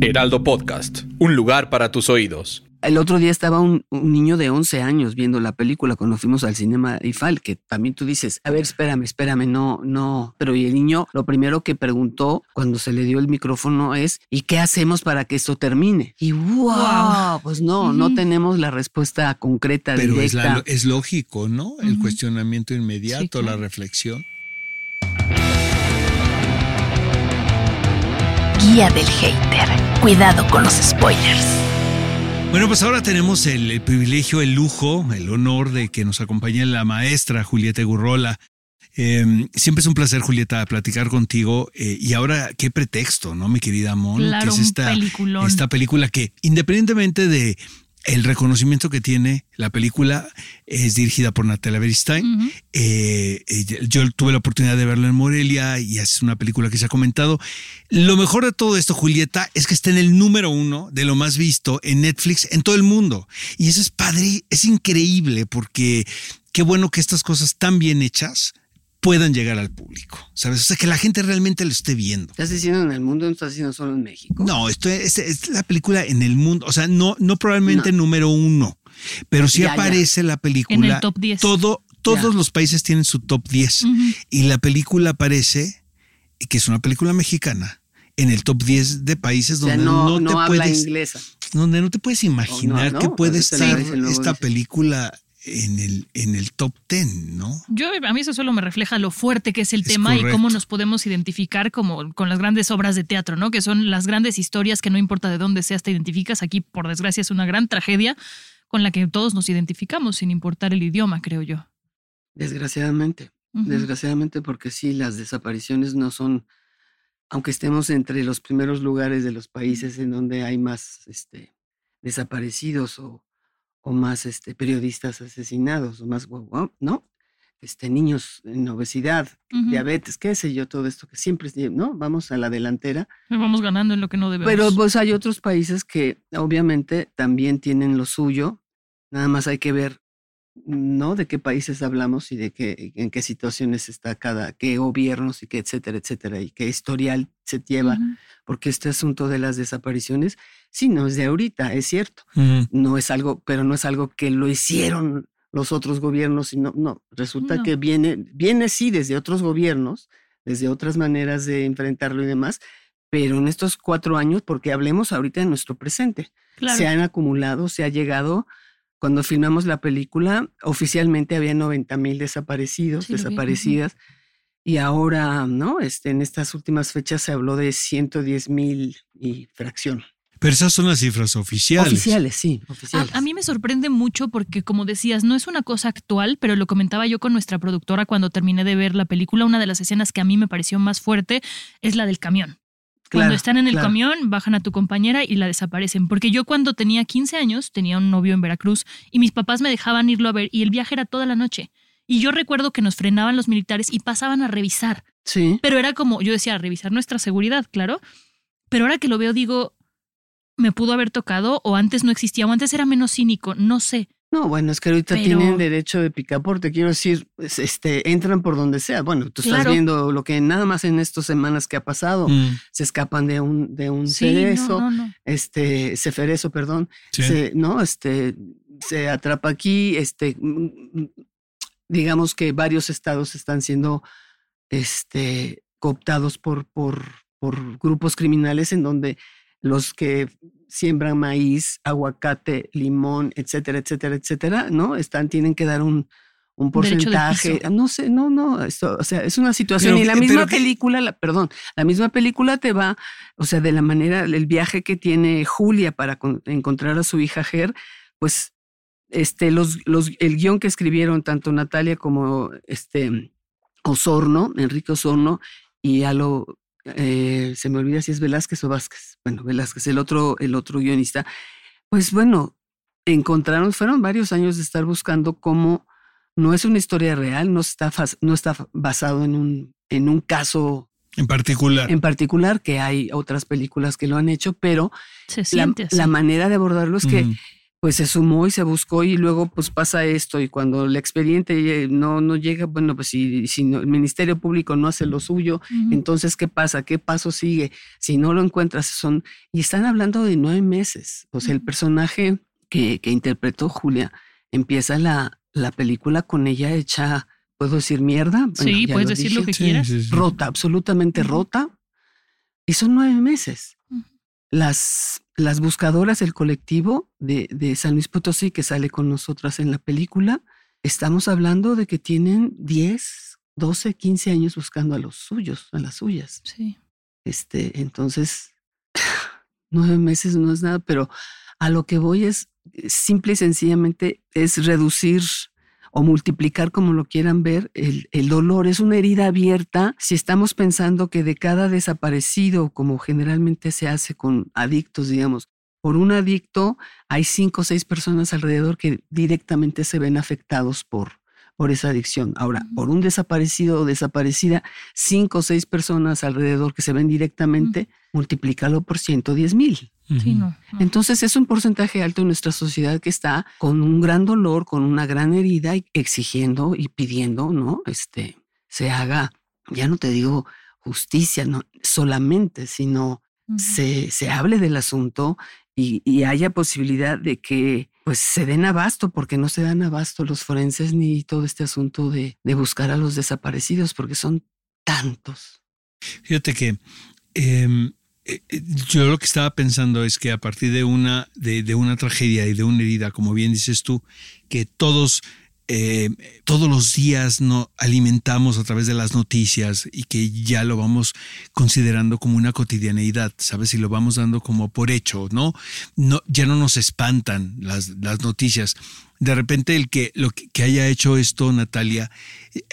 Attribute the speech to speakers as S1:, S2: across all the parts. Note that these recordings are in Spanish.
S1: Heraldo Podcast, un lugar para tus oídos.
S2: El otro día estaba un, un niño de 11 años viendo la película cuando fuimos al cinema IFAL, que también tú dices, a ver, espérame, espérame, no, no. Pero y el niño lo primero que preguntó cuando se le dio el micrófono es, ¿y qué hacemos para que esto termine? Y wow, pues no, no tenemos la respuesta concreta,
S3: Pero es,
S2: directa.
S3: la- es lógico, ¿no? El cuestionamiento inmediato, la reflexión.
S4: Guía del hater. Cuidado con los spoilers.
S3: Bueno, pues ahora tenemos el, el privilegio, el lujo, el honor de que nos acompañe la maestra Julieta Gurrola. Eh, siempre es un placer, Julieta, platicar contigo. eh, y ahora, qué pretexto, ¿no, mi querida Mon?
S5: Claro,
S3: que es
S5: un
S3: esta,
S5: peliculón.
S3: esta película que, independientemente de el reconocimiento que tiene la película, es dirigida por Natalia Beristain. Eh, eh, yo tuve la oportunidad de verla en Morelia y es una película que se ha comentado. Lo mejor de todo esto, Julieta, es que está en el número uno de lo más visto en Netflix en todo el mundo. Y eso es padre, es increíble porque qué bueno que estas cosas tan bien hechas puedan llegar al público, ¿sabes? O sea, que la gente realmente lo esté viendo.
S2: ¿Estás diciendo en el mundo no estás diciendo solo en México?
S3: No, esto es, es la película en el mundo, o sea, no, no probablemente número uno, pero sí
S2: Ya, ya.
S3: aparece la película.
S5: En el top 10.
S3: Todo, todos
S2: Ya.
S3: los países tienen su top 10 y la película aparece, que es una película mexicana, en el top 10 de países
S2: O sea,
S3: donde
S2: no,
S3: no,
S2: no
S3: te
S2: habla
S3: puedes,
S2: inglesa.
S3: donde no te puedes imaginar
S2: no,
S3: que puede estar esta
S2: dice.
S3: película en el, en el top 10, ¿no?
S5: Yo, a mí eso solo me refleja lo fuerte que es el
S3: Es
S5: tema y cómo nos podemos identificar como con las grandes obras de teatro, ¿no? Que son las grandes historias que no importa de dónde seas, te identificas. Aquí, por desgracia, es una gran tragedia con la que todos nos identificamos, sin importar el idioma, creo yo.
S2: Desgraciadamente. Desgraciadamente, porque sí, las desapariciones no son, aunque estemos entre los primeros lugares de los países en donde hay más este, desaparecidos o, o más este, periodistas asesinados, o más, ¿no? Este, niños en obesidad, diabetes, qué sé yo, todo esto que siempre, ¿no? Vamos a la delantera.
S5: Vamos ganando en lo que no debemos.
S2: Pero pues hay otros países que obviamente también tienen lo suyo. Nada más hay que ver, ¿no? De qué países hablamos y de qué, en qué situaciones está cada, qué gobiernos y qué, etcétera, etcétera, y qué historial se lleva. Porque este asunto de las desapariciones, sí, no es de ahorita, es cierto. No es algo, pero no es algo que lo hicieron los otros gobiernos, sino, no, resulta
S5: No.
S2: que viene, viene sí desde otros gobiernos, desde otras maneras de enfrentarlo y demás, pero en estos cuatro años, porque hablemos ahorita de nuestro presente,
S5: Claro.
S2: se han acumulado, se ha llegado, cuando filmamos la película, oficialmente había 90 mil desaparecidos,
S5: Sí,
S2: desaparecidas, y ahora, ¿no? Este, en estas últimas fechas se habló de 110 mil y fracción.
S3: Pero esas son las cifras oficiales.
S2: Oficiales, sí,
S5: A,
S2: oficiales.
S5: a mí me sorprende mucho porque, como decías, no es una cosa actual, pero lo comentaba yo con nuestra productora cuando terminé de ver la película. Una de las escenas que a mí me pareció más fuerte es la del camión. Cuando están en el
S2: claro.
S5: camión, bajan a tu compañera y la desaparecen. Porque yo cuando tenía 15 años tenía un novio en Veracruz y mis papás me dejaban irlo a ver y el viaje era toda la noche. Y yo recuerdo que nos frenaban los militares y pasaban a revisar.
S2: Sí.
S5: Pero era como, yo decía, revisar nuestra seguridad, claro. Pero ahora que lo veo, digo, me pudo haber tocado o antes no existía o antes era menos cínico, no sé.
S2: No, bueno, es que ahorita
S5: Pero-
S2: tienen derecho de picaporte, quiero decir, pues, este, entran por donde sea. Bueno, tú estás
S5: Claro.
S2: viendo lo que nada más en estas semanas que ha pasado,
S3: Mm,
S2: se escapan de un, de un
S5: Sí,
S2: cerezo,
S5: no, no.
S2: este, ceferezo, perdón,
S3: sí.
S2: se, no, este, se atrapa aquí, este, digamos que varios estados están siendo, este, cooptados por, por, por grupos criminales en donde los que siembran maíz, aguacate, limón, etcétera, etcétera, etcétera, ¿no? Están, tienen que dar un, un porcentaje. No sé, no, no, esto, o sea, es una situación.
S3: Pero
S2: y la misma
S3: que-
S2: película, la, perdón, la misma película te va, o sea, de la manera, el viaje que tiene Julia para con- encontrar a su hija Ger, pues, este, los, los, el guion que escribieron tanto Natalia como este Osorno, Enrique Osorno, y ya lo, eh, se me olvida si es Velázquez o Vázquez, bueno, Velázquez, el otro, el otro guionista, pues bueno, encontraron, fueron varios años de estar buscando cómo no es una historia real, no está, no está basado en un, en un caso
S3: en particular.
S2: En particular, que hay otras películas que lo han hecho, pero la, manera de abordarlo es que pues se sumó y se buscó y luego pues pasa esto y cuando el expediente no, no llega, bueno, pues si, si el Ministerio Público no hace lo suyo, entonces ¿qué pasa? ¿Qué paso sigue? Si no lo encuentras, son... Y están hablando de nueve meses. O sea, el personaje que, que interpretó Julia empieza la, la película con ella hecha, ¿puedo decir mierda?
S5: sí, puedes decir lo que quieras.
S2: Rota, absolutamente rota. Y son nueve meses. Las, las buscadoras, el colectivo de, de, San Luis Potosí que sale con nosotras en la película, estamos hablando de que tienen 10, 12, 15 años buscando a los suyos, a las suyas.
S5: Sí.
S2: Este, entonces, nueve meses no es nada, pero a lo que voy es simple y sencillamente es reducir o multiplicar como lo quieran ver, el, el, dolor es una herida abierta. Si estamos pensando que de cada desaparecido, como generalmente se hace con adictos, digamos, por un adicto hay cinco o seis personas alrededor que directamente se ven afectados por, por esa adicción. Ahora, por un desaparecido o desaparecida, cinco o seis personas alrededor que se ven directamente, multiplícalo por 110 mil. Entonces es un porcentaje alto en nuestra sociedad que está con un gran dolor, con una gran herida, exigiendo y pidiendo, ¿no? Este, se haga, ya no te digo justicia, no solamente, sino se, se hable del asunto y, y, haya posibilidad de que pues se den abasto, porque no se dan abasto los forenses ni todo este asunto de, de buscar a los desaparecidos, porque son tantos.
S3: Fíjate que em, eh, eh, yo lo que estaba pensando es que a partir de una, de, una tragedia y de una herida, como bien dices tú, que todos, eh, todos los días no alimentamos a través de las noticias y que ya lo vamos considerando como una cotidianeidad, ¿sabes? Y lo vamos dando como por hecho, ¿no? ya no nos espantan las, noticias. De repente el que, lo que haya hecho esto, Natalia,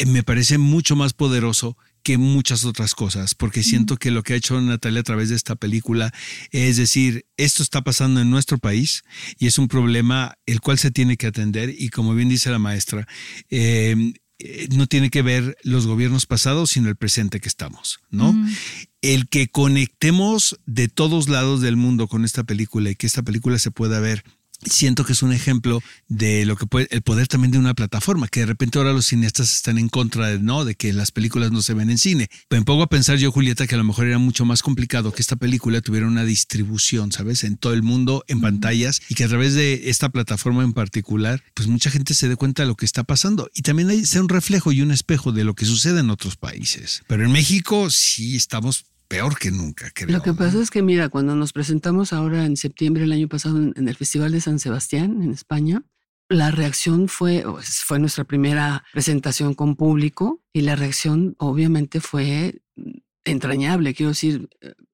S3: me parece mucho más poderoso que muchas otras cosas, porque siento que lo que ha hecho Natalia a través de esta película es decir, esto está pasando en nuestro país y es un problema el cual se tiene que atender y como bien dice la maestra, em, eh, no tiene que ver los gobiernos pasados, sino el presente que estamos, ¿no? El que conectemos de todos lados del mundo con esta película y que esta película se pueda ver siento que es un ejemplo de lo que puede, el poder también de una plataforma, que de repente ahora los cineastas están en contra de, ¿no? de que las películas no se ven en cine. Me pongo a pensar yo, Julieta, que a lo mejor era mucho más complicado que esta película tuviera una distribución, ¿sabes? En todo el mundo, en pantallas, y que a través de esta plataforma en particular, pues mucha gente se dé cuenta de lo que está pasando. Y también hay, sea un reflejo y un espejo de lo que sucede en otros países. Pero en México sí estamos peor que nunca. Creo.
S2: Lo que pasa es que, mira, cuando nos presentamos ahora en septiembre del año pasado en, el Festival de San Sebastián, en España, la reacción fue, fue nuestra primera presentación con público y la reacción obviamente fue entrañable, quiero decir,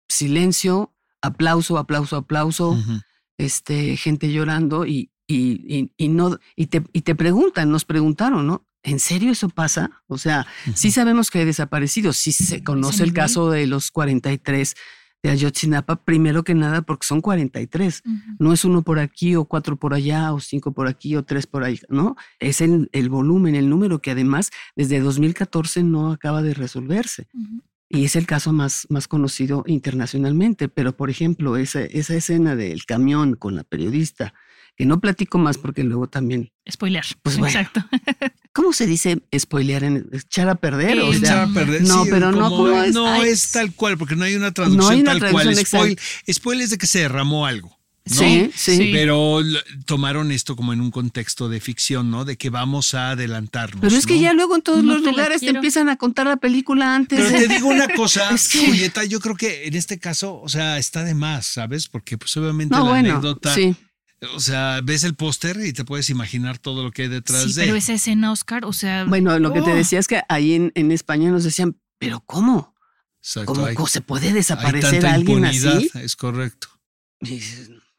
S2: silencio, aplauso, aplauso, aplauso, este, gente llorando y, y, y, no, y te, y te preguntan, nos preguntaron, ¿no? ¿En serio eso pasa? O sea, sí sabemos que hay desaparecidos, sí se conoce el caso de los 43 de Ayotzinapa, primero que nada porque son 43. No es uno por aquí o cuatro por allá o cinco por aquí o tres por ahí, ¿no? Es el, el volumen, el número que además desde 2014 no acaba de resolverse. Y es el caso más, más conocido internacionalmente. Pero, por ejemplo, esa, esa escena del camión con la periodista, que no platico más porque luego también...
S5: Spoiler. Pues Exacto.
S2: ¿Cómo se dice spoilear? En, ¿Echar a perder?
S3: o sea, a perder.
S2: No, pero no, ¿cómo es?
S3: No es tal cual, porque no hay una traducción tal cual. Spoil, spoil es de que se derramó algo.
S2: Sí, sí,
S3: Pero tomaron esto como en un contexto de ficción, ¿no? De que vamos a adelantarnos.
S2: Pero es que ya luego en todos los lugares te empiezan a contar la película antes.
S3: Pero te digo una cosa, Julieta, yo creo que en este caso, o sea, está de más, ¿sabes? Porque pues obviamente la anécdota sí. O sea, ves el póster y te puedes imaginar todo lo que hay detrás
S5: sí,
S3: de.
S5: Pero esa escena, Oscar, o sea.
S2: Bueno, lo que te oh. decía es que ahí en, en España nos decían, ¿pero cómo? Exacto, ¿Cómo, se puede desaparecer alguien así?
S3: Es correcto.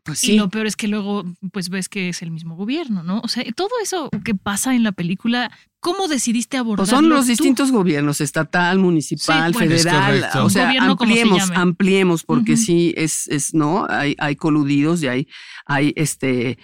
S2: Pues
S5: Y
S2: sí.
S5: lo peor es que luego, pues ves que es el mismo gobierno, ¿no? O sea, todo eso que pasa en la película, ¿cómo decidiste abordarlo?
S2: Pues son los
S5: tú?
S2: distintos gobiernos, estatal, municipal,
S5: Sí, bueno.
S2: Federal. O sea,
S5: Gobierno como se
S2: ampliemos, ampliemos, porque sí, es, es, ¿no? Hay, hay coludidos y hay, hay este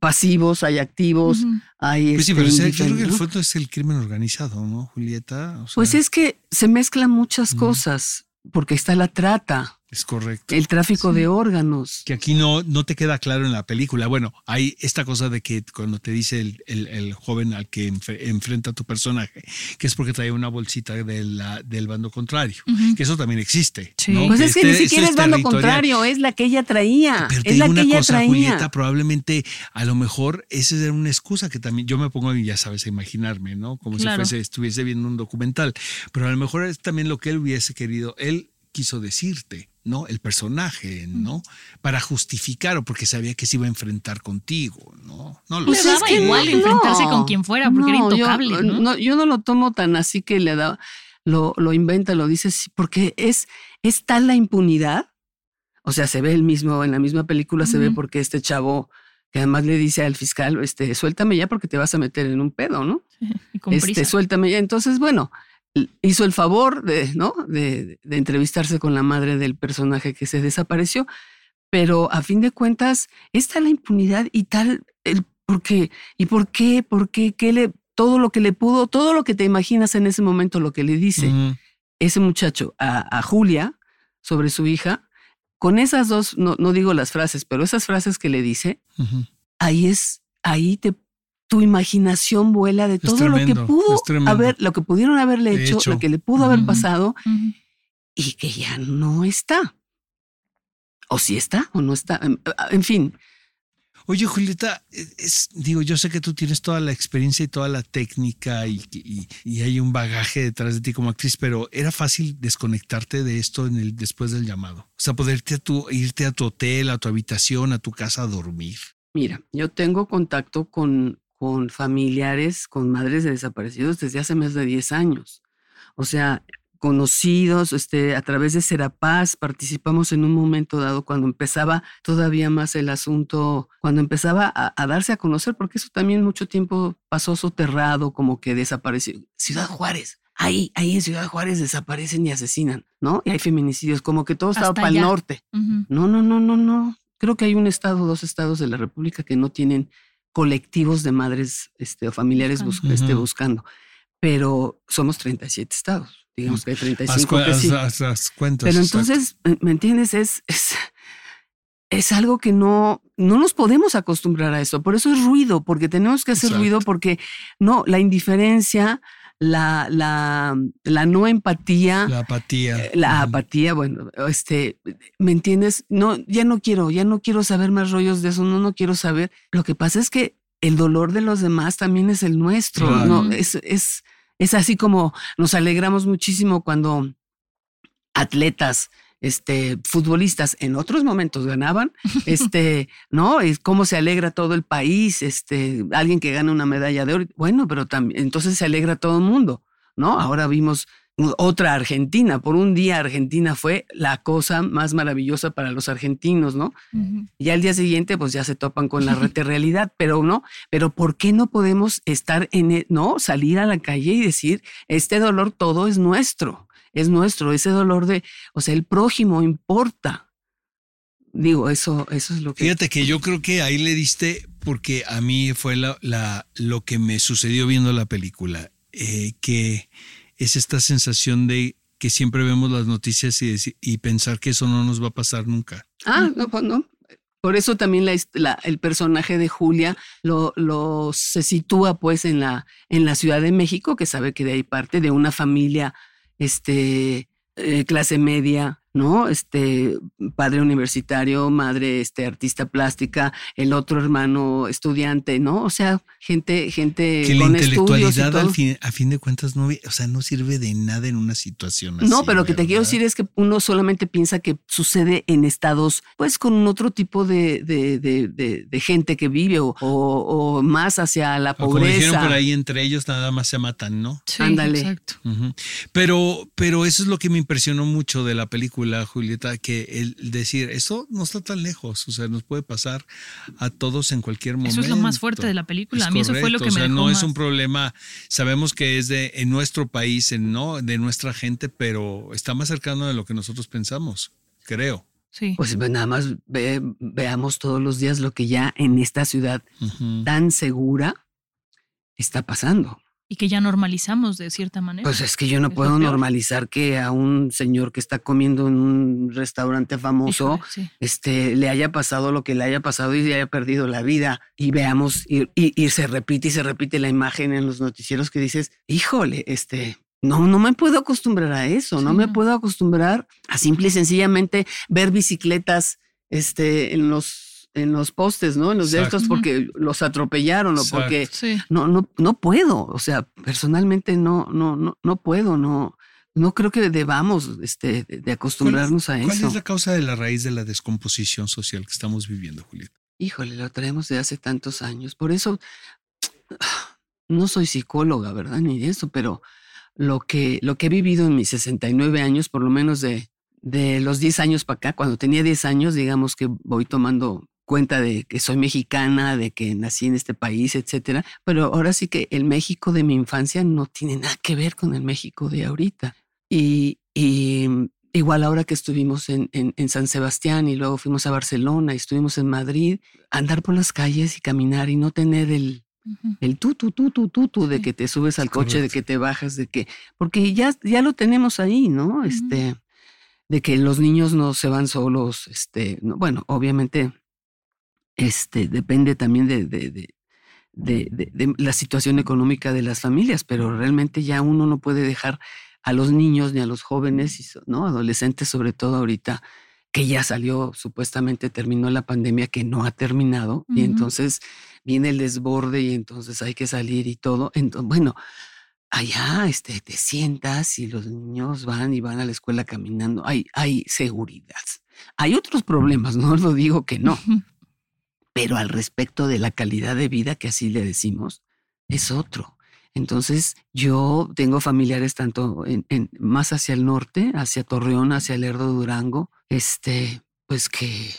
S2: pasivos, hay activos, hay
S3: Pues sí,
S2: este,
S3: pero o sea, yo creo que el fondo es el crimen organizado, ¿no, Julieta? O sea,
S2: Pues es que se mezclan muchas cosas, porque está la trata,
S3: es correcto.
S2: el tráfico
S5: Sí.
S2: de órganos.
S3: que aquí no, no te queda claro en la película. Bueno, hay esta cosa de que cuando te dice el, el- el joven al que enf- enfrenta a tu personaje, que es porque trae una bolsita de la- del bando contrario, que eso también existe.
S5: Sí.
S3: ¿no?
S2: Pues es que
S3: este-
S2: ni siquiera es bando contrario, es la que ella traía.
S3: Pero
S2: es la que ella
S3: cosa,
S2: traía.
S3: Julieta, probablemente a lo mejor esa era una excusa que también yo me pongo, ya sabes, a imaginarme, ¿no? Como
S5: Claro.
S3: si fuese, estuviese viendo un documental. Pero a lo mejor es también lo que él hubiese querido, él quiso decirte, ¿no? El personaje, ¿no? Para justificar o porque sabía que se iba a enfrentar contigo, ¿no? No lo
S5: Pues. Le daba igual enfrentarse con quien fuera, porque era intocable,
S2: Yo
S5: ¿no?
S2: yo no lo tomo tan así que le da, lo, lo inventa, lo dice, sí, porque es, es tal la impunidad. O sea, se ve el mismo, en la misma película se ve porque este chavo, que además le dice al fiscal, este, suéltame ya porque te vas a meter en un pedo, ¿no?
S5: Y con
S2: este,
S5: prisa.
S2: suéltame ya. Entonces, bueno, hizo el favor de, ¿no? De, de entrevistarse con la madre del personaje que se desapareció, pero a fin de cuentas, es tal la impunidad y tal el por qué, y por qué, por qué, qué le, todo lo que le pudo, todo lo que te imaginas en ese momento, lo que le dice ese muchacho a, a Julia sobre su hija, con esas dos, no, no digo las frases, pero esas frases que le dice, ahí es, ahí te, tu imaginación vuela de todo lo que pudo haber, lo que pudieron haberle hecho,
S3: hecho.
S2: lo que le pudo haber pasado y que ya no está. O si está o no está. En, en fin,
S3: Oye, Julieta, es, digo, yo sé que tú tienes toda la experiencia y toda la técnica y, y- y hay un bagaje detrás de ti como actriz, pero era fácil desconectarte de esto en el, después del llamado. O sea, poderte a tu, irte a tu hotel, a tu habitación, a tu casa a dormir.
S2: mira, yo tengo contacto con, con familiares, con madres de desaparecidos desde hace más de 10 años. O sea, conocidos, este, a través de Serapaz, participamos en un momento dado cuando empezaba todavía más el asunto, cuando empezaba a, a darse a conocer, porque eso también mucho tiempo pasó soterrado, como que desapareció. Ciudad Juárez. Ahí, ahí en Ciudad Juárez desaparecen y asesinan, ¿no? Y hay feminicidios, como que todo estaba para el norte. No, no, no, no, no. Creo que hay un estado, dos estados de la República que no tienen colectivos de madres este, o familiares bus-
S5: Buscando.
S2: este, buscando. Pero somos 37 estados. Digamos que hay
S3: Haz,
S2: 35
S3: cu-
S2: que sí.
S3: haz- haz- haz cuentas.
S2: Pero
S3: exacto.
S2: entonces, ¿me- ¿me entiendes? Es, es, es algo que no, no nos podemos acostumbrar a eso. Por eso es ruido, porque tenemos que hacer
S3: Exacto.
S2: ruido, porque no, la indiferencia, la, la, la no empatía,
S3: La apatía.
S2: eh, la apatía, bueno, este, ¿me entiendes? No, ya no quiero, ya no quiero saber más rollos de eso, no, no quiero saber. Lo que pasa es que el dolor de los demás también es el nuestro,
S3: Claro.
S2: no, es, es, es así como nos alegramos muchísimo cuando atletas, este, futbolistas en otros momentos ganaban, este, ¿no? Es cómo se alegra todo el país, este, alguien que gana una medalla de oro, bueno, pero también, entonces se alegra todo el mundo, ¿no? Ahora vimos otra Argentina, por un día Argentina fue la cosa más maravillosa para los argentinos, ¿no?
S5: Ujú.
S2: Y al día siguiente, pues ya se topan con la rete realidad, pero no, pero ¿por qué no podemos estar en, e- no, salir a la calle y decir, este dolor todo es nuestro, es nuestro, ese dolor de, o sea, el prójimo importa. Digo, eso, eso es lo que.
S3: Fíjate que yo creo que ahí le diste, porque a mí fue la, la- lo que me sucedió viendo la película, eh, que es esta sensación de que siempre vemos las noticias y, deci- y pensar que eso no nos va a pasar nunca.
S2: Ah, no, pues no. Por eso también la- el personaje de Julia lo, lo se sitúa pues en la, en la Ciudad de México, que sabe que de ahí parte de una familia este, eh, clase media, ¿no? Este padre universitario, madre este, artista plástica, el otro hermano estudiante, ¿no? O sea, gente, gente
S3: que la
S2: con estudios y
S3: intelectualidad
S2: todo.
S3: al fin, a fin de cuentas no, o sea, no sirve de nada en una situación así.
S2: No, pero lo que te quiero decir es que uno solamente piensa que sucede en estados, pues con otro tipo de, de, de, de- de gente que vive o, o- o más hacia la
S3: O como dijeron
S2: pobreza.
S3: por ahí, entre ellos nada más se matan, ¿no?
S5: Sí,
S2: Ándale.
S5: exacto.
S3: Pero, pero eso es lo que me impresionó mucho de la película. Película, Julieta, que el decir, eso no está tan lejos, o sea, nos puede pasar a todos en cualquier momento.
S5: Eso es lo más fuerte de la película. a mí eso fue lo que
S3: o
S5: sea, me
S3: no es un problema, sabemos que es de en nuestro país, en, ¿no? de nuestra gente, pero está más cercano de lo que nosotros pensamos, creo.
S5: Sí.
S2: Pues ve- nada más ve- veamos todos los días lo que ya en esta ciudad tan segura está pasando.
S5: Y que ya normalizamos de cierta manera.
S2: Pues es que yo no
S5: Es
S2: puedo normalizar que a un señor que está comiendo en un restaurante famoso
S5: Híjole, sí.
S2: este, le haya pasado lo que le haya pasado y haya perdido la vida. Y veamos, y, y- y se repite y se repite la imagen en los noticieros que dices, híjole, este, no, no me puedo acostumbrar a eso, no me
S5: no.
S2: puedo acostumbrar a simple y sencillamente ver bicicletas este, en los en los postes, ¿no? En los de
S3: Exacto.
S2: estos porque los atropellaron o
S3: Exacto.
S2: porque
S5: Sí.
S2: no, no, no puedo. O sea, personalmente no, no, no, no puedo, no, no creo que debamos este, de, de acostumbrarnos a
S3: ¿Cuál
S2: eso.
S3: es la causa de la raíz de la descomposición social que estamos viviendo, Julieta?
S2: Híjole, lo traemos de hace tantos años. Por eso no soy psicóloga, ¿verdad? Ni de eso, pero lo que, lo que he vivido en mis 69 años, por lo menos de, de los 10 años para acá, cuando tenía 10 años, digamos que voy tomando cuenta de que soy mexicana, de que nací en este país, etcétera. Pero ahora sí que el México de mi infancia no tiene nada que ver con el México de ahorita. Y, y igual ahora que estuvimos en, en, en San Sebastián y luego fuimos a Barcelona y estuvimos en Madrid, andar por las calles y caminar y no tener el,
S5: Ujú.
S2: el tú, tú, tú, tú, tú, tú, de que te subes al coche, de que te bajas, de que, porque ya, ya lo tenemos ahí, ¿no? Este, de que los niños no se van solos, este, no, bueno, obviamente, este, depende también de, de, de, de- de- de la situación económica de las familias, pero realmente ya uno no puede dejar a los niños ni a los jóvenes, ¿no? Adolescentes sobre todo ahorita, que ya salió, supuestamente terminó la pandemia, que no ha terminado, y entonces viene el desborde y entonces hay que salir y todo. Entonces, bueno, allá este, te sientas y los niños van y van a la escuela caminando. Hay, hay seguridad. Hay otros problemas, no lo digo que no. pero al respecto de la calidad de vida, que así le decimos, es otro. Entonces, yo tengo familiares tanto en, en- más hacia el norte, hacia Torreón, hacia Lerdo Durango, este, pues que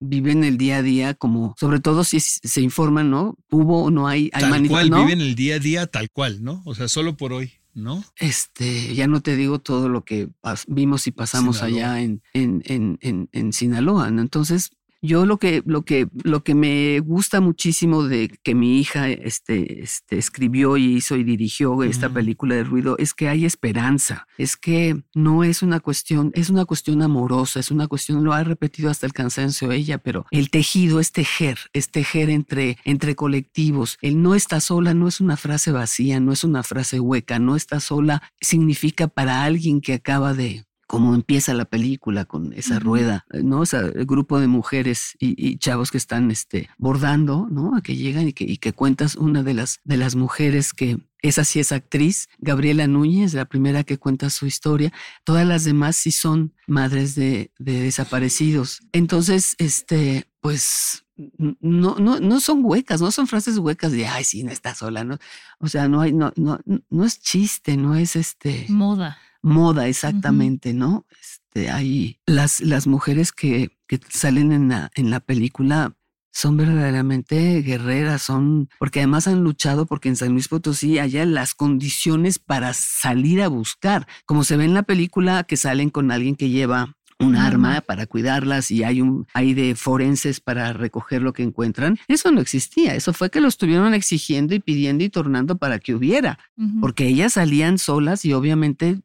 S2: viven el día a día como, sobre todo si se informan, ¿no? Hubo o no hay, hay
S3: Tal cual,
S2: ¿no?
S3: viven el día a día tal cual, ¿no? O sea, solo por hoy, ¿no?
S2: Este, ya no te digo todo lo que vimos y pasamos
S3: Sinaloa.
S2: allá en, en, en, en, en Sinaloa, ¿no? Entonces, yo lo que, lo que, lo que me gusta muchísimo de que mi hija este, este, escribió y hizo y dirigió esta
S3: Ujú.
S2: película de ruido es que hay esperanza. Es que no es una cuestión, es una cuestión amorosa, es una cuestión, lo ha repetido hasta el cansancio ella, pero el tejido es tejer, es tejer entre, entre colectivos. El no está sola no es una frase vacía, no es una frase hueca, no está sola significa para alguien que acaba de como empieza la película con esa rueda, ¿no? Ese grupo de mujeres y, y chavos que están este, bordando, ¿no? A que llegan y que, y que cuentas una de las, de las mujeres que esa sí es actriz, Gabriela Núñez, la primera que cuenta su historia. Todas las demás sí son madres de, de desaparecidos. Entonces, este, pues no, no, no son huecas, no son frases huecas de ay, sí, no está sola, ¿no? O sea, no hay, no, no, no es chiste, no es este
S5: Moda.
S2: Moda, exactamente, ¿no? Este, hay las, las mujeres que, que salen en la, en la película son verdaderamente guerreras, son, porque además han luchado porque en San Luis Potosí haya las condiciones para salir a buscar, como se ve en la película que salen con alguien que lleva un arma para cuidarlas y hay un hay de forenses para recoger lo que encuentran. Eso no existía, eso fue que lo estuvieron exigiendo y pidiendo y tornando para que hubiera porque ellas salían solas y obviamente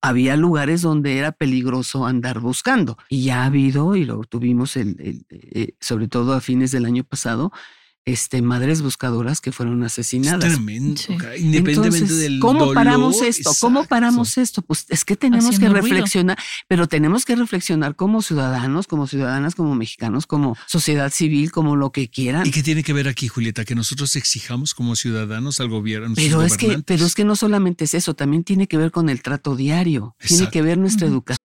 S2: había lugares donde era peligroso andar buscando. Y ya ha habido, y lo tuvimos el, el, eh, sobre todo a fines del año pasado, este, madres buscadoras que fueron
S3: Es
S2: asesinadas.
S3: tremendo,
S5: Sí.
S3: cara, independientemente
S2: Entonces,
S3: del
S2: ¿Cómo
S3: dolor,
S2: paramos esto? ¿Cómo paramos esto? Pues es que tenemos
S5: Haciendo
S2: que
S5: ruido.
S2: reflexionar, pero tenemos que reflexionar como ciudadanos, como ciudadanas, como mexicanos, como sociedad civil, como lo que quieran.
S3: ¿Y qué tiene que ver aquí, Julieta? Que nosotros exijamos como ciudadanos al gobierno.
S2: Pero es que, pero es que no solamente es eso, también tiene que ver con el trato diario, tiene que ver nuestra educación.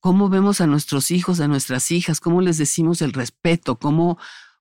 S2: Cómo vemos a nuestros hijos, a nuestras hijas, cómo les decimos el respeto, cómo,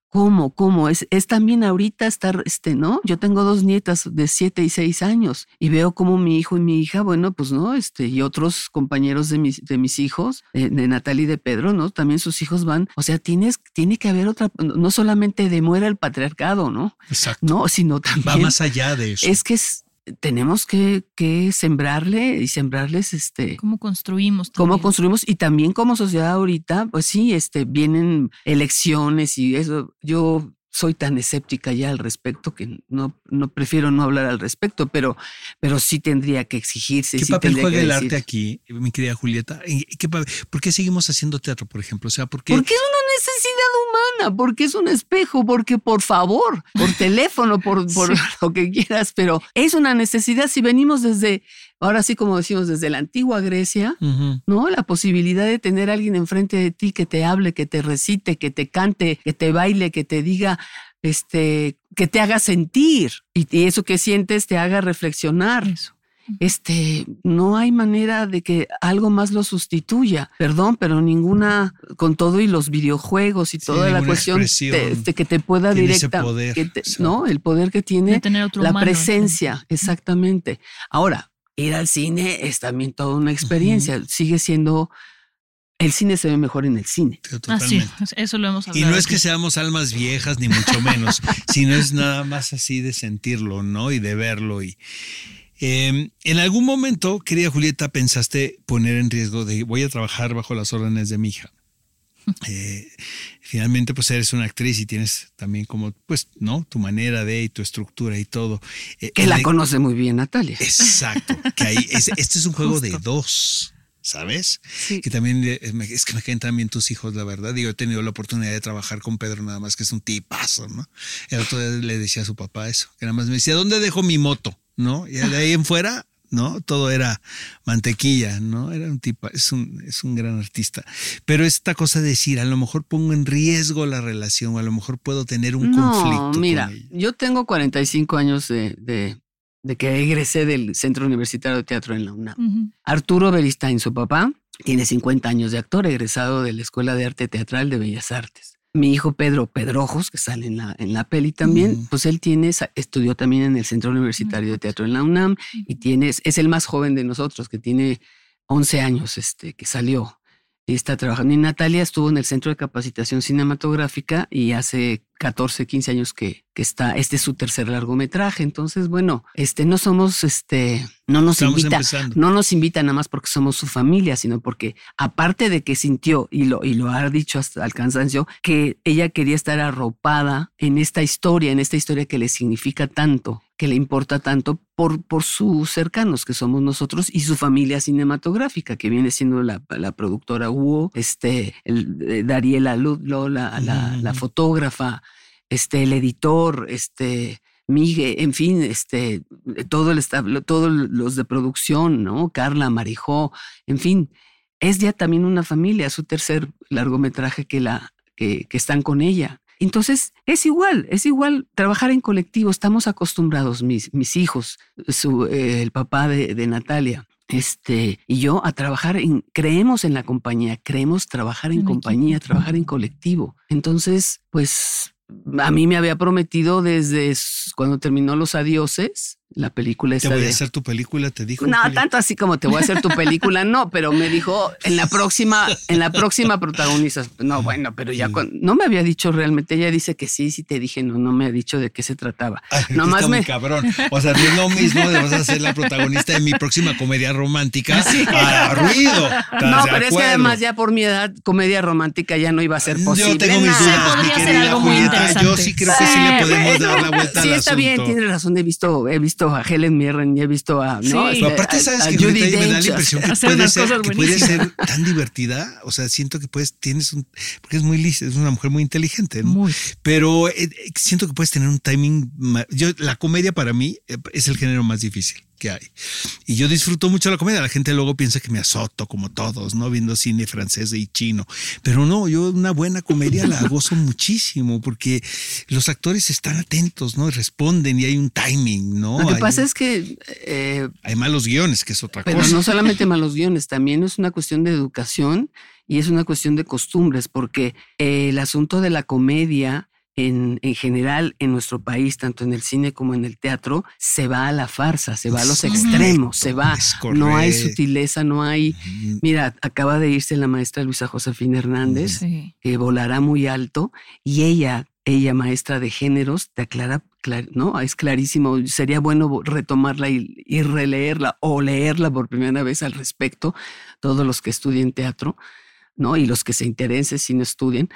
S2: cómo, cómo. Es, es también ahorita estar, este, ¿no? Yo tengo dos nietas de siete y seis años y veo cómo mi hijo y mi hija, bueno, pues no, este, y otros compañeros de mis, de mis hijos, eh, de Natalia y de Pedro, ¿no? También sus hijos van, o sea, tienes, tiene que haber otra, no solamente demuera el patriarcado, ¿no?
S3: Exacto.
S2: No, sino también.
S3: Va más allá de eso.
S2: Es que es, tenemos que, que, sembrarle y sembrarles este
S5: cómo construimos
S2: también. cómo construimos y también como sociedad ahorita pues sí este vienen elecciones y eso yo soy tan escéptica ya al respecto que no, no prefiero no hablar al respecto, pero, pero sí tendría que exigirse.
S3: ¿Qué
S2: sí
S3: papel juega el arte aquí, mi querida Julieta? ¿Qué ¿Por qué seguimos haciendo teatro, por ejemplo? O sea, ¿por qué?
S2: Porque es una necesidad humana, porque es un espejo, porque por favor, por teléfono, por, por sí. lo que quieras, pero es una necesidad si venimos desde ahora sí como decimos desde la antigua Grecia, uh -huh. ¿no? La posibilidad de tener a alguien enfrente de ti que te hable, que te recite, que te cante, que te baile, que te diga, este, que te haga sentir y, y eso que sientes te haga reflexionar.
S5: Eso.
S2: Este, no hay manera de que algo más lo sustituya. Perdón, pero ninguna, con todo y los videojuegos y toda la cuestión de, de, que te pueda directa,
S3: poder,
S2: que te, no, el poder que tiene la
S5: humano,
S2: presencia, exactamente. Ahora, ir al cine es también toda una experiencia. Uh -huh. Sigue siendo. El cine se ve mejor en el cine.
S5: Ah, sí, eso lo hemos hablado.
S3: Y no es que seamos almas viejas, ni mucho menos, sino es nada más así de sentirlo, ¿no? Y de verlo. Y eh, en algún momento, querida Julieta, pensaste poner en riesgo de voy a trabajar bajo las órdenes de mi hija. Eh, finalmente pues eres una actriz y tienes también como pues no tu manera de y tu estructura y todo
S2: eh, que la de, conoce muy bien Natalia
S3: exacto que ahí es, este es un juego de dos ¿sabes?
S2: Sí.
S3: Que también es que me caen también tus hijos, la verdad. Digo, he tenido la oportunidad de trabajar con Pedro, nada más que es un tipazo, ¿no? El otro día le decía a su papá eso, que nada más me decía, ¿dónde dejo mi moto? ¿No? Y de ahí en fuera, ¿no? Todo era mantequilla, ¿no? Era un tipo, es un, es un gran artista. Pero esta cosa de decir, a lo mejor pongo en riesgo la relación, o a lo mejor puedo tener un
S2: no,
S3: conflicto.
S2: Mira,
S3: con ella.
S2: yo tengo 45 años de, de, de, que egresé del Centro Universitario de Teatro en la UNAM. Uh -huh. Arturo Beristain, su papá, tiene 50 años de actor, egresado de la Escuela de Arte Teatral de Bellas Artes. Mi hijo Pedro Pedrojos, que sale en la, en la peli también, uh -huh. pues él tiene, estudió también en el Centro Universitario uh -huh. de Teatro en la UNAM y tiene, es el más joven de nosotros, que tiene 11 años este, que salió y está trabajando. Y Natalia estuvo en el Centro de Capacitación Cinematográfica y hace 14, 15 años que, que está, este es su tercer largometraje. Entonces, bueno, este, no somos, este, no nos
S3: Estamos
S2: invita,
S3: empezando.
S2: no nos invita nada más porque somos su familia, sino porque aparte de que sintió y lo, y lo ha dicho hasta el cansancio, que ella quería estar arropada en esta historia, en esta historia que le significa tanto, que le importa tanto por, por sus cercanos, que somos nosotros, y su familia cinematográfica, que viene siendo la, la productora Hugo, este, el, eh, Dariela Ludlow, la, la,
S3: Mm.
S2: la fotógrafa, este, el editor, este, Miguel, en fin, este, todo el estab- todos los de producción, ¿no? Carla, Marijó, en fin, es ya también una familia, su tercer largometraje que la, que, que están con ella. Entonces, es igual, es igual trabajar en colectivo. Estamos acostumbrados, mis, mis hijos, su, eh, el papá de, de Natalia, este, y yo a trabajar en, creemos en la compañía, creemos trabajar en compañía, trabajar en colectivo. Entonces, pues a mí me había prometido desde cuando terminó Los Adioses, la película
S3: Te
S2: esta
S3: voy a hacer tu película, te dijo.
S2: No,
S3: Julia.
S2: tanto así como te voy a hacer tu película, no, pero me dijo en la próxima, en la próxima protagonizas. No, bueno, pero ya no me había dicho realmente. Ella dice que sí, sí te dije, no, no me ha dicho de qué se trataba.
S3: Ay, que
S2: Nomás
S3: está muy
S2: me,
S3: cabrón. O sea, no es lo mismo de vas a ser la protagonista de mi próxima comedia romántica a ruido. ¿Estás
S2: no, pero es que además ya por mi edad, comedia romántica ya no iba a ser posible.
S3: Yo tengo mis
S2: No.
S3: dudas, mi
S5: podría ser
S3: querida
S5: algo muy
S3: Julieta. Yo sí creo que sí le podemos
S2: bueno,
S3: dar la vuelta
S2: Sí,
S3: al
S2: está
S3: asunto.
S2: bien, tiene razón. He visto, he visto a Helen Mirren y he visto a. ¿no?
S5: Sí.
S2: Este,
S3: Pero aparte,
S2: a-
S3: ¿sabes
S2: a
S3: que ahorita me da la impresión que puede ser, que puede ser tan divertida? O sea, siento que puedes, tienes un, porque es muy lista, es una mujer muy inteligente, ¿no?
S5: Muy.
S3: Pero eh, siento que puedes tener un timing. Yo, la comedia para mí eh, es el género más difícil que hay. Y yo disfruto mucho la comedia. La gente luego piensa que me azoto como todos, ¿no? Viendo cine francés y chino. Pero no, yo una buena comedia la gozo muchísimo porque los actores están atentos, ¿no? Y responden y hay un timing, ¿no?
S2: Lo que
S3: hay,
S2: pasa es que eh,
S3: hay malos guiones, que es otra
S2: Pero
S3: cosa.
S2: no solamente malos guiones, también es una cuestión de educación y es una cuestión de costumbres, porque eh, el asunto de la comedia en, en general en nuestro país, tanto en el cine como en el teatro, se va a la farsa, se va a los extremos, se va, no hay sutileza, no hay... Mira, acaba de irse la maestra Luisa Josefina Hernández,
S5: Sí.
S2: que volará muy alto, y ella, ella maestra de géneros, te aclara, clar- ¿no? Es clarísimo, sería bueno retomarla y, y releerla o leerla por primera vez al respecto, todos los que estudien teatro, ¿no? Y los que se interesen si no estudien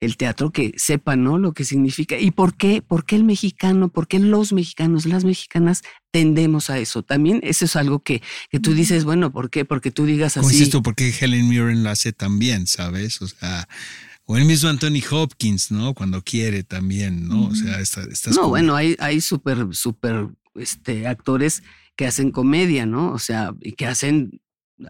S2: el teatro, que sepan, ¿no? Lo que significa y por qué, por qué el mexicano, por qué los mexicanos, las mexicanas tendemos a eso. También eso es algo que, que tú dices, bueno, ¿por qué? Porque tú digas así.
S3: dices tú, porque Helen Mirren lo hace también, ¿sabes? O sea, o el mismo Anthony Hopkins, ¿no? Cuando quiere también, ¿no? O sea, estas
S2: No,
S3: como-
S2: bueno, hay, hay súper, súper este, actores que hacen comedia, ¿no? O sea, y que hacen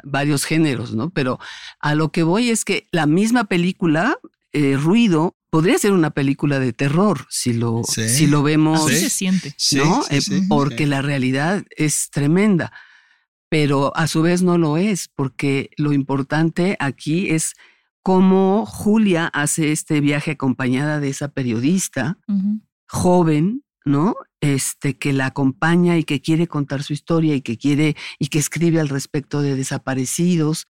S2: varios géneros, ¿no? Pero a lo que voy es que la misma película, eh, Ruido, podría ser una película de terror si lo,
S3: Sí.
S2: si lo vemos,
S5: Así se siente.
S3: Sí,
S2: ¿no?
S3: sí,
S2: Eh,
S3: sí,
S2: porque
S3: sí.
S2: la realidad es tremenda. Pero a su vez no lo es, porque lo importante aquí es cómo Julia hace este viaje acompañada de esa periodista joven, ¿no? Este, que la acompaña y que quiere contar su historia y que quiere y que escribe al respecto de desaparecidos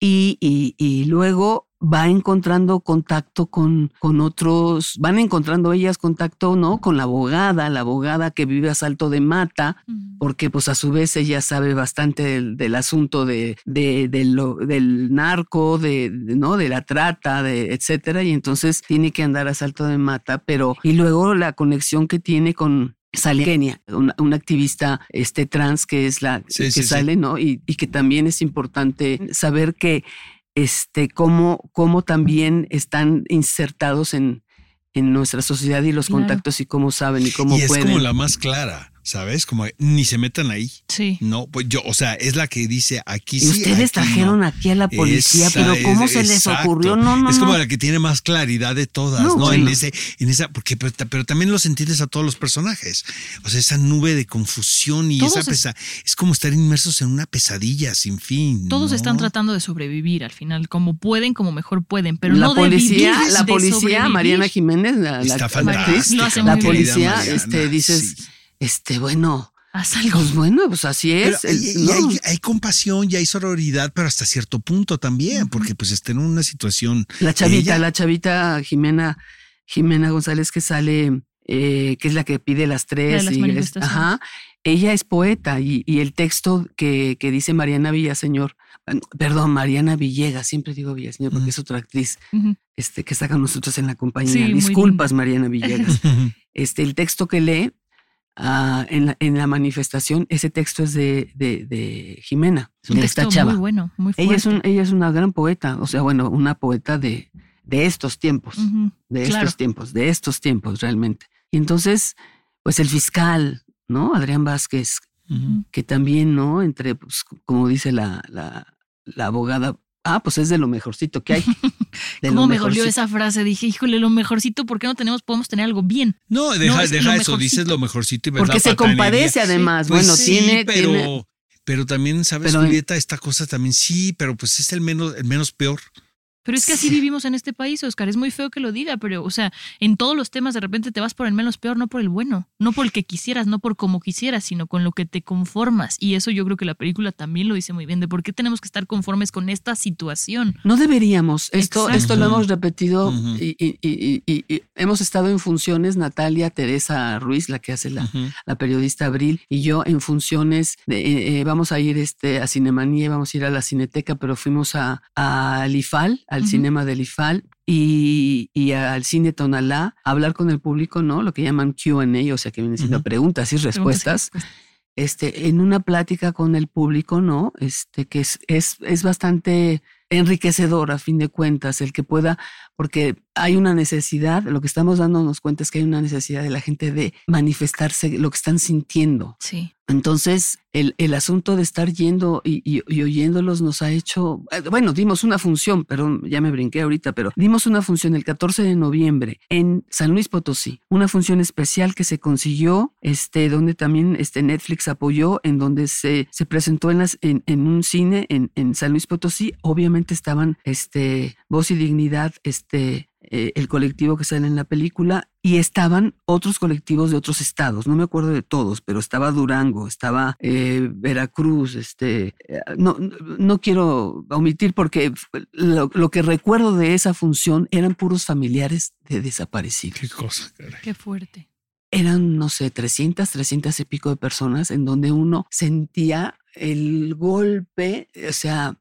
S2: y- y luego va encontrando contacto con, con otros, van encontrando ellas contacto, ¿no? Con la abogada, la abogada que vive a salto de mata, porque pues a su vez ella sabe bastante del, del asunto de, de- de lo- del narco, de, de, ¿no? de la trata, de etcétera, y entonces tiene que andar a salto de mata, pero y luego la conexión que tiene con Sally Kenia, una, una activista este trans que es la
S3: Sí,
S2: que
S3: sí, sí.
S2: sale, ¿no? Y, y que también es importante saber que este cómo, cómo también están insertados en, en nuestra sociedad y los
S5: Claro.
S2: contactos y cómo saben y cómo
S3: y es
S2: pueden.
S3: como la más clara, ¿sabes? Como ni se metan ahí.
S5: Sí.
S3: No, pues yo, o sea, es la que dice aquí
S2: Y
S3: sí.
S2: ustedes
S3: aquí
S2: trajeron
S3: no.
S2: aquí a la policía,
S3: Esa
S2: pero ¿cómo
S3: es-
S2: se les
S3: exacto.
S2: ocurrió? No, no,
S3: Es como
S2: no.
S3: la que tiene más claridad de todas,
S2: No,
S3: ¿no? En ese, en esa, porque, pero, pero también los entiendes a todos los personajes. O sea, esa nube de confusión y
S5: Todos
S3: esa
S5: es-
S3: pesa, es como estar inmersos en una pesadilla sin fin.
S5: Todos
S3: ¿no?
S5: están tratando de sobrevivir al final, como pueden, como mejor pueden, pero
S2: la
S5: no de
S2: policía,
S5: vivir,
S2: la
S5: de
S2: policía,
S5: sobrevivir.
S2: Mariana Jiménez, la, la-
S3: Está
S2: la actriz,
S3: fantástica.
S5: Lo hace
S2: la
S5: bien.
S2: policía,
S3: Mariana,
S2: este, dices,
S3: sí.
S2: Este, bueno,
S5: Haz algo.
S2: pues bueno, pues así
S3: Pero
S2: es. el-
S3: y- y
S2: no.
S3: hay, hay compasión y hay sororidad, pero hasta cierto punto también, porque pues está en una situación.
S2: La chavita,
S3: ella-
S2: la chavita Jimena, Jimena González que sale, eh, que es la que pide las tres.
S5: Las
S2: y es- ajá, ella es poeta y, y el texto que, que dice Mariana Villaseñor, perdón, Mariana Villegas, siempre digo Villaseñor porque es otra actriz este, que está con nosotros en la compañía.
S5: Sí,
S2: Disculpas. Mariana Villegas. este, el texto que lee ah, en, la, en la manifestación, ese texto es de, de, de Jimena,
S5: Es un
S2: de
S5: texto
S2: esta chava.
S5: muy bueno, muy fuerte.
S2: Ella es, un- ella es una gran poeta, o sea, bueno, una poeta de, de estos tiempos, de
S5: claro.
S2: estos tiempos, de estos tiempos realmente. Y entonces, pues el fiscal, ¿no? Adrián Vázquez, que también, ¿no? Entre, pues, como dice la, la, la abogada, ah, pues es de lo mejorcito que hay. De
S5: ¿Cómo
S2: lo
S5: me dolió
S2: mejorcito.
S5: esa frase? Dije, híjole, lo mejorcito, ¿por qué no tenemos, podemos tener algo bien?
S3: No, deja,
S5: No, es
S3: deja eso,
S5: mejorcito.
S3: dices lo mejorcito y ves
S2: Porque se
S3: patanería.
S2: compadece además.
S3: Pues
S2: bueno,
S3: sí,
S2: tiene,
S3: pero,
S2: tiene-
S3: pero también, ¿sabes,
S2: Pero-
S3: Julieta? Esta cosa también sí, pero pues es el menos, el menos peor.
S5: Pero es que así vivimos en este país, Oscar. Es muy feo que lo diga, pero, o sea, en todos los temas de repente te vas por el menos peor, no por el bueno. No por el que quisieras, no por como quisieras, sino con lo que te conformas. Y eso yo creo que la película también lo dice muy bien, de por qué tenemos que estar conformes con esta situación.
S2: No deberíamos. Esto,
S5: Exacto.
S2: esto lo hemos repetido
S3: Ujú.
S2: y, y- y- y- y hemos estado en funciones, Natalia Teresa Ruiz, la que hace la, la periodista Abril, y yo en funciones, de, eh, eh, vamos a ir este, a Cinemanía, vamos a ir a la Cineteca, pero fuimos a, al IFAL, al
S5: Ujú.
S2: cinema del IFAL. Y, y al cine Tonalá, hablar con el público, ¿no? Lo que llaman QA, o sea, que vienen siendo
S3: Ujú.
S2: preguntas y respuestas este, en una plática con el público, ¿no? Este, que es, es, es bastante enriquecedor a fin de cuentas, el que pueda, porque hay una necesidad, lo que estamos dándonos cuenta es que hay una necesidad de la gente de manifestarse lo que están sintiendo.
S5: Sí.
S2: Entonces, el, el asunto de estar yendo y, y- y oyéndolos nos ha hecho, eh, bueno, dimos una función, perdón, ya me brinqué ahorita, pero dimos una función el 14 de noviembre en San Luis Potosí, una función especial que se consiguió, este, donde también este, Netflix apoyó, en donde se, se presentó en, las, en, en un cine en, en San Luis Potosí, obviamente estaban este, Voz y Dignidad, este, eh, el colectivo que sale en la película y estaban otros colectivos de otros estados, no me acuerdo de todos, pero estaba Durango, estaba eh, Veracruz, este, eh, no, no- quiero omitir porque lo, lo que recuerdo de esa función eran puros familiares de desaparecidos.
S3: Qué cosa, caray.
S5: Qué fuerte.
S2: Eran, no sé, 300, 300 y pico de personas en donde uno sentía el golpe, o sea,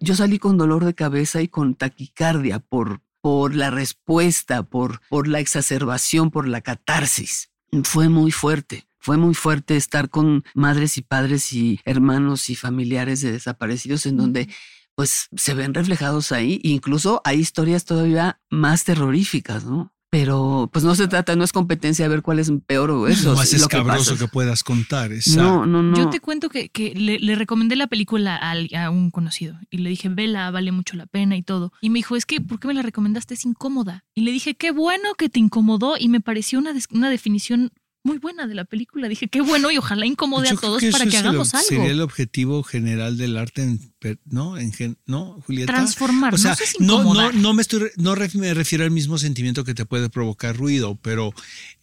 S2: yo salí con dolor de cabeza y con taquicardia por, por la respuesta, por, por la exacerbación, por la catarsis. Fue muy fuerte. Fue muy fuerte estar con madres y padres y hermanos y familiares de desaparecidos en donde pues se ven reflejados ahí. Incluso hay historias todavía más terroríficas, ¿no? Pero pues no se trata, no es competencia de ver cuál es peor o eso.
S3: Lo más escabroso que, puedas contar.
S2: No, no, no.
S5: Yo te cuento que, que le, le recomendé la película a, al- a un conocido y le dije, vela, vale mucho la pena y todo. Y me dijo, es que, ¿por qué me la recomendaste? Es incómoda. Y le dije, qué bueno que te incomodó y me pareció una, des- una definición muy buena de la película. Dije, qué bueno y ojalá incomode
S3: Yo
S5: a todos
S3: que
S5: para que
S3: el
S5: hagamos algo.
S3: Sería el objetivo general del arte, en ¿no? En gen- ¿No, Julieta?
S5: Transformar,
S3: O sea,
S5: no sé si
S3: no, no,
S5: incomodar.
S3: no me estoy, no ref- me refiero al mismo sentimiento que te puede provocar ruido, pero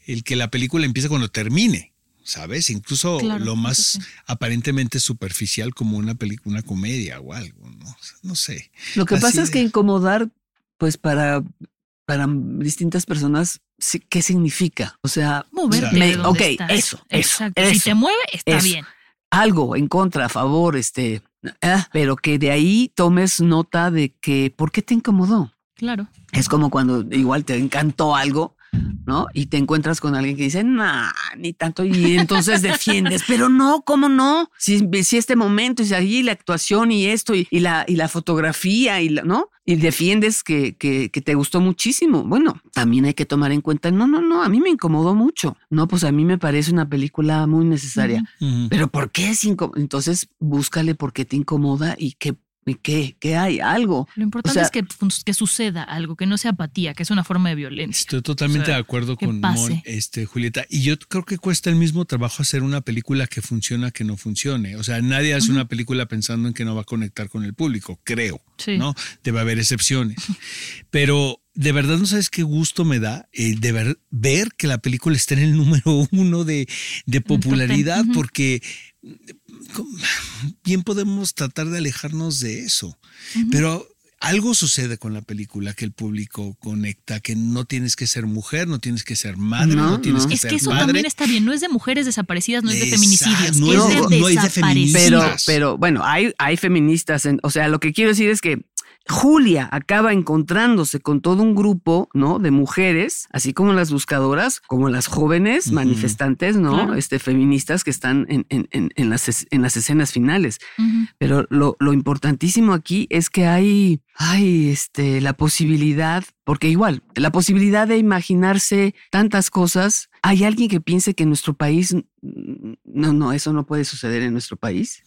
S3: el que la película empiece cuando termine, ¿sabes? Incluso
S5: Claro,
S3: lo más
S5: sí.
S3: aparentemente superficial como una película, una comedia o algo, ¿no? O sea, no sé.
S2: Lo que
S3: Así
S2: pasa es que incomodar, pues para, para distintas personas, ¿qué significa? O sea,
S5: Moverte
S2: me-
S5: de
S2: ok,
S5: estás.
S2: eso, eso,
S5: Exacto. Si
S2: eso,
S5: te mueve, está
S2: eso.
S5: bien.
S2: algo en contra, a favor, este, ah, pero que de ahí tomes nota de que, ¿por qué te incomodó?
S5: Claro.
S2: Es como cuando igual te encantó algo, ¿no? Y te encuentras con alguien que dice, nah, ni tanto, y entonces defiendes, pero no, ¿cómo no? Si, si este momento, y si allí la actuación y esto, y, y la, y la fotografía, y la, ¿no? Y defiendes que, que, que te gustó muchísimo. Bueno, también hay que tomar en cuenta, no, no, no, a mí me incomodó mucho. No, pues a mí me parece una película muy necesaria. Pero ¿por qué es incómodo? Entonces, búscale por qué te incomoda y qué, qué, qué hay, algo.
S5: Lo importante
S2: sea-
S5: es que, fun- que suceda algo, que no sea apatía, que es una forma de violencia.
S3: Estoy totalmente
S5: O sea,
S3: de acuerdo con. Mon, este, Julieta. Y yo creo que cuesta el mismo trabajo hacer una película que funciona que no funcione. O sea, nadie hace una película pensando en que no va a conectar con el público, creo.
S5: Sí.
S3: ¿no? Debe haber excepciones. Pero de verdad no sabes qué gusto me da eh, de ver, ver que la película está en el número uno de, de popularidad, porque bien podemos tratar de alejarnos de eso. Pero algo sucede con la película que el público conecta, que no tienes que ser mujer, no tienes que ser madre, no,
S2: No,
S3: tienes
S2: no.
S3: que
S5: Es
S3: ser
S5: que eso
S3: padre.
S5: también está bien. No es de mujeres desaparecidas, no es de feminicidios.
S3: no
S5: es
S2: es
S5: de
S3: no es de
S5: desaparecidas.
S2: Pero, pero bueno, hay, hay feministas. en- o sea, lo que quiero decir es que Julia acaba encontrándose con todo un grupo, ¿no? De mujeres, así como las buscadoras, como las jóvenes manifestantes, ¿no?
S5: Claro.
S2: Este, feministas que están en, en- en- en las, es- en las escenas finales. Pero lo, lo importantísimo aquí es que hay, hay este, la posibilidad, porque igual, la posibilidad de imaginarse tantas cosas. Hay alguien que piense que en nuestro país, no, no, eso no puede suceder en nuestro país.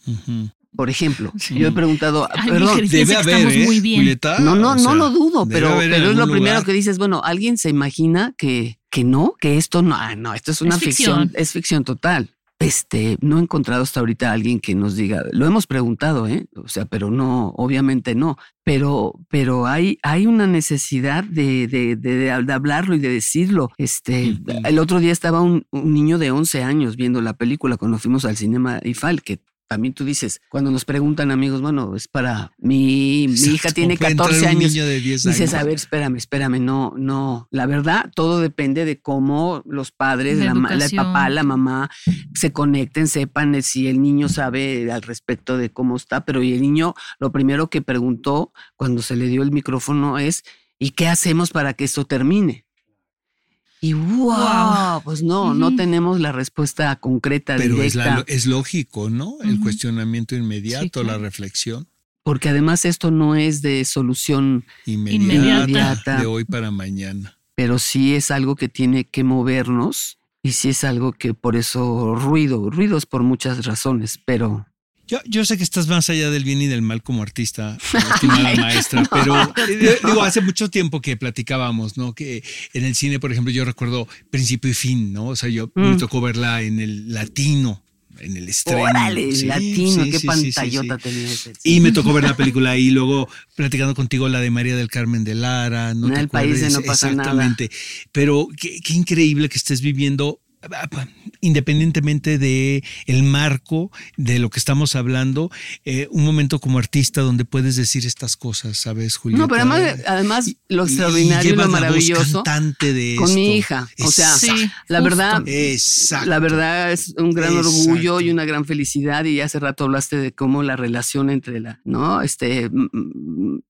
S2: Por ejemplo,
S5: Sí.
S2: yo he preguntado,
S5: Ay,
S2: perdón,
S3: Debe haber,
S5: estamos
S3: ¿eh,
S5: muy bien.
S3: Julieta?
S2: no, no,
S3: O
S2: no
S3: sea,
S2: lo dudo, pero, es lo primero
S3: lugar.
S2: que dices, bueno, alguien se imagina que, que no, que esto no, ah, no, esto es una
S5: Es
S2: ficción.
S5: ficción.
S2: es ficción total. este, no he encontrado hasta ahorita a alguien que nos diga, lo hemos preguntado, ¿eh? O sea, pero no, obviamente no. Pero, pero hay, hay una necesidad de, de, de, de hablarlo y de decirlo. Este, el otro día estaba un, un, niño de 11 años viendo la película cuando fuimos al cinema IFAL, que también tú dices, cuando nos preguntan amigos, bueno, es para mi, mi hija tiene 14 años.
S3: De 10
S2: dices, a ver, espérame, espérame, no, no. La verdad, todo depende de cómo los padres, la, la, el papá, la mamá se conecten, sepan si el niño sabe al respecto de cómo está. Pero y el niño, lo primero que preguntó cuando se le dio el micrófono es, ¿y qué hacemos para que esto termine? Y wow, wow, pues no, uh -huh. no tenemos la respuesta concreta,
S3: Pero
S2: directa.
S3: Es, la, es lógico, ¿no? El uh -huh. cuestionamiento inmediato, sí, claro. la reflexión.
S2: Porque además esto no es de solución
S3: inmediata, inmediata, de hoy para mañana.
S2: Pero sí es algo que tiene que movernos y sí es algo que por eso ruido, ruido es por muchas razones, pero
S3: yo, yo, sé que estás más allá del bien y del mal como artista, estimada maestra, no, pero no. digo, hace mucho tiempo que platicábamos, ¿no? Que en el cine, por ejemplo, yo recuerdo principio y fin, ¿no? O sea, yo mm. me tocó verla en el latino. En el estreno.
S2: Órale, sí, latino, sí, qué sí, pantallota tenía ese.
S3: Y me tocó ver la película y luego platicando contigo la de María del Carmen de Lara. No
S2: en
S3: te
S2: el país de no pasa
S3: Exactamente.
S2: Nada.
S3: Pero qué, qué increíble que estés viviendo independientemente de el marco de lo que estamos hablando, eh, un momento como artista donde puedes decir estas cosas, ¿sabes, Julieta?
S2: No, pero además, además lo extraordinario y, lo maravilloso
S3: de
S2: con mi hija. O sea,
S3: Exacto.
S2: la verdad,
S3: Exacto.
S2: la verdad es un gran orgullo y una gran felicidad. Y hace rato hablaste de cómo la relación entre la, ¿no? Este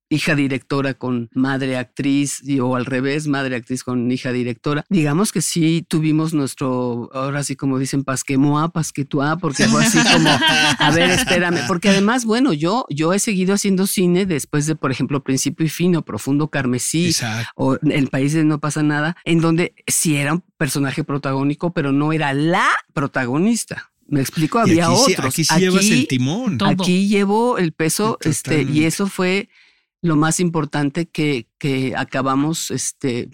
S2: hija directora con madre actriz y, o al revés, madre actriz con hija directora. Digamos que sí tuvimos nuestro, ahora sí como dicen, pasquemoa, pasquetua, porque fue así como, a ver, espérame, porque además, bueno, yo, yo he seguido haciendo cine después de, por ejemplo, Principio y Fin o Profundo Carmesí
S3: Exacto.
S2: o El País de No Pasa Nada, en donde sí era un personaje protagónico, pero no era la protagonista. Me explico, había
S3: aquí
S2: otros.
S3: Sí, aquí sí aquí, llevas el timón.
S2: Todo. Aquí llevo el peso, este, y eso fue lo más importante que, que acabamos este,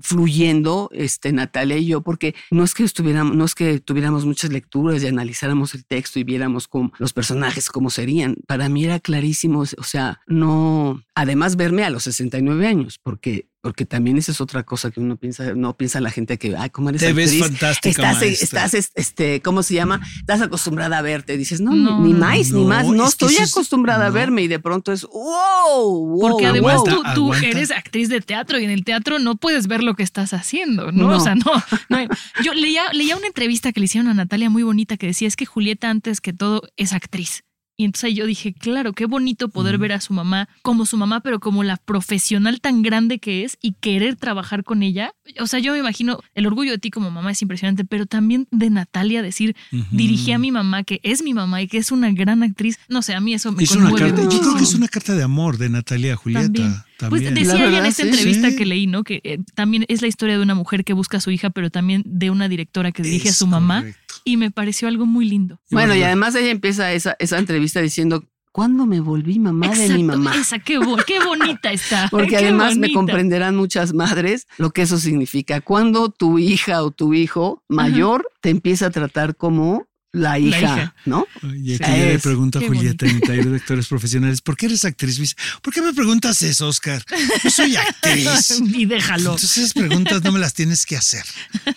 S2: fluyendo, este, Natalia y yo, porque no es que estuviéramos, no es que tuviéramos muchas lecturas y analizáramos el texto y viéramos cómo, los personajes cómo serían. Para mí era clarísimo, o sea, no, además verme a los 69 años, porque porque también esa es otra cosa que uno piensa, no piensa la gente que, ay, ¿cómo eres
S3: Te
S2: actriz?
S3: ves fantástica,
S2: estás,
S3: maestra.
S2: estás, este, ¿cómo se llama? Estás acostumbrada a verte. Dices, no, no ni, ni, más, no, ni más. No estoy acostumbrada es, a verme y de pronto es, wow, wow
S5: Porque además
S3: aguanta,
S5: tú, tú
S3: aguanta.
S5: Eres actriz de teatro y en el teatro no puedes ver lo que estás haciendo, ¿no? O sea, no. no. Yo leía, leía una entrevista que le hicieron a Natalia muy bonita que decía, es que Julieta antes que todo es actriz. Y entonces yo dije, claro, qué bonito poder mm. ver a su mamá como su mamá, pero como la profesional tan grande que es y querer trabajar con ella. O sea, yo me imagino, el orgullo de ti como mamá es impresionante, pero también de Natalia decir, uh -huh. dirigí a mi mamá, que es mi mamá y que es una gran actriz. No sé, a mí eso me
S3: es una carta, Yo creo que es una carta de amor de Natalia a Julieta.
S5: También.
S3: También.
S5: Pues decía ella en esta
S3: sí,
S5: entrevista
S3: sí.
S5: que leí, ¿no? Que eh, también es la historia de una mujer que busca a su hija, pero también de una directora que dirige
S3: es
S5: a su mamá.
S3: Correcto.
S5: Y me pareció algo muy lindo.
S2: Bueno, y además ella empieza esa, esa entrevista diciendo, ¿cuándo me volví mamá
S5: Exacto,
S2: de mi mamá?
S5: Esa, qué, bo qué bonita está.
S2: Porque además
S5: bonita.
S2: me comprenderán muchas madres lo que eso significa. Cuando tu hija o tu hijo mayor Ajá. te empieza a tratar como la hija, la hija. ¿no?
S3: Y aquí sí. le pregunto a Julieta en el taller de actores profesionales, ¿por qué eres actriz? Dice, ¿Por qué me preguntas eso, Oscar? Yo soy actriz.
S5: y déjalo.
S3: Entonces esas preguntas no me las tienes que hacer.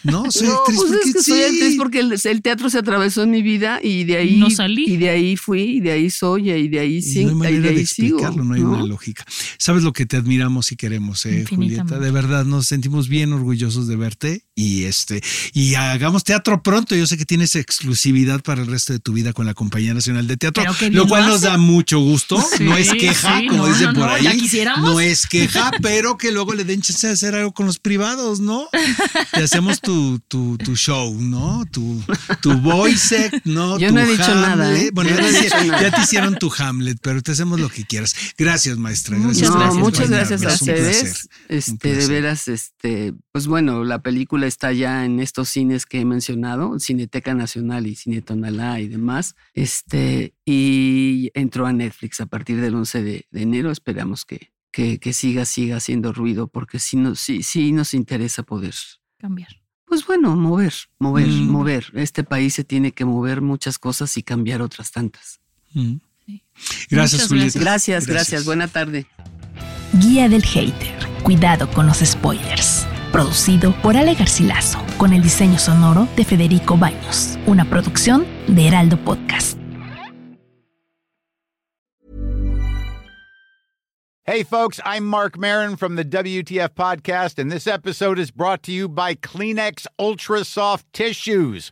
S3: No, soy
S2: no,
S3: actriz
S2: pues
S3: porque
S2: es que
S3: sí.
S2: soy actriz porque el, el, teatro se atravesó en mi vida y de ahí
S5: no salí.
S2: y de ahí fui y de ahí soy y de ahí sí,
S3: no hay manera
S2: de
S3: explicarlo,
S2: sigo,
S3: no hay
S2: ¿no?
S3: una lógica. Sabes lo que te admiramos y queremos, eh, Julieta. De verdad nos sentimos bien orgullosos de verte y este y hagamos teatro pronto. Yo sé que tienes exclusividad para el resto de tu vida con la Compañía Nacional de Teatro, lo cual nos da mucho gusto.
S5: Sí,
S3: no es queja,
S5: sí,
S3: como
S5: no,
S3: dicen
S5: no,
S3: por
S5: no,
S3: ahí. No es queja, pero que luego le den chance de hacer algo con los privados, ¿no? Te hacemos tu, tu, tu show, ¿no? Tu, tu voice, ¿no?
S2: Yo
S3: tu
S2: no he dicho nada. ¿eh?
S3: Bueno,
S2: Yo no he
S3: ya,
S2: dicho
S3: te,
S2: nada.
S3: ya te hicieron tu Hamlet, pero te hacemos lo que quieras. Gracias, maestra. Gracias
S2: no,
S3: por
S2: muchas gracias a
S3: Es un placer,
S2: ustedes. Este, de veras, este, pues bueno, la película está ya en estos cines que he mencionado, Cineteca Nacional y Cine Tonalá y demás. Este, y entró a Netflix a partir del 11 de, de enero. Esperamos que, que, que, siga, siga haciendo ruido, porque sí nos, sí, sí nos interesa poder
S5: cambiar.
S2: Pues bueno, mover, mover,
S3: Mm.
S2: mover. Este país se tiene que mover muchas cosas y cambiar otras tantas.
S3: Mm.
S6: Sí.
S3: Gracias, Julieta.
S2: Gracias, gracias. Buena tarde.
S5: Guía del Hater. Cuidado con los spoilers. Producido por Ale Garcilaso, con el diseño sonoro de Federico Baños. Una producción de Heraldo Podcast.
S7: Hey, folks, I'm Mark Marin from the WTF Podcast, and this episode is brought to you by Kleenex Ultra Soft Tissues,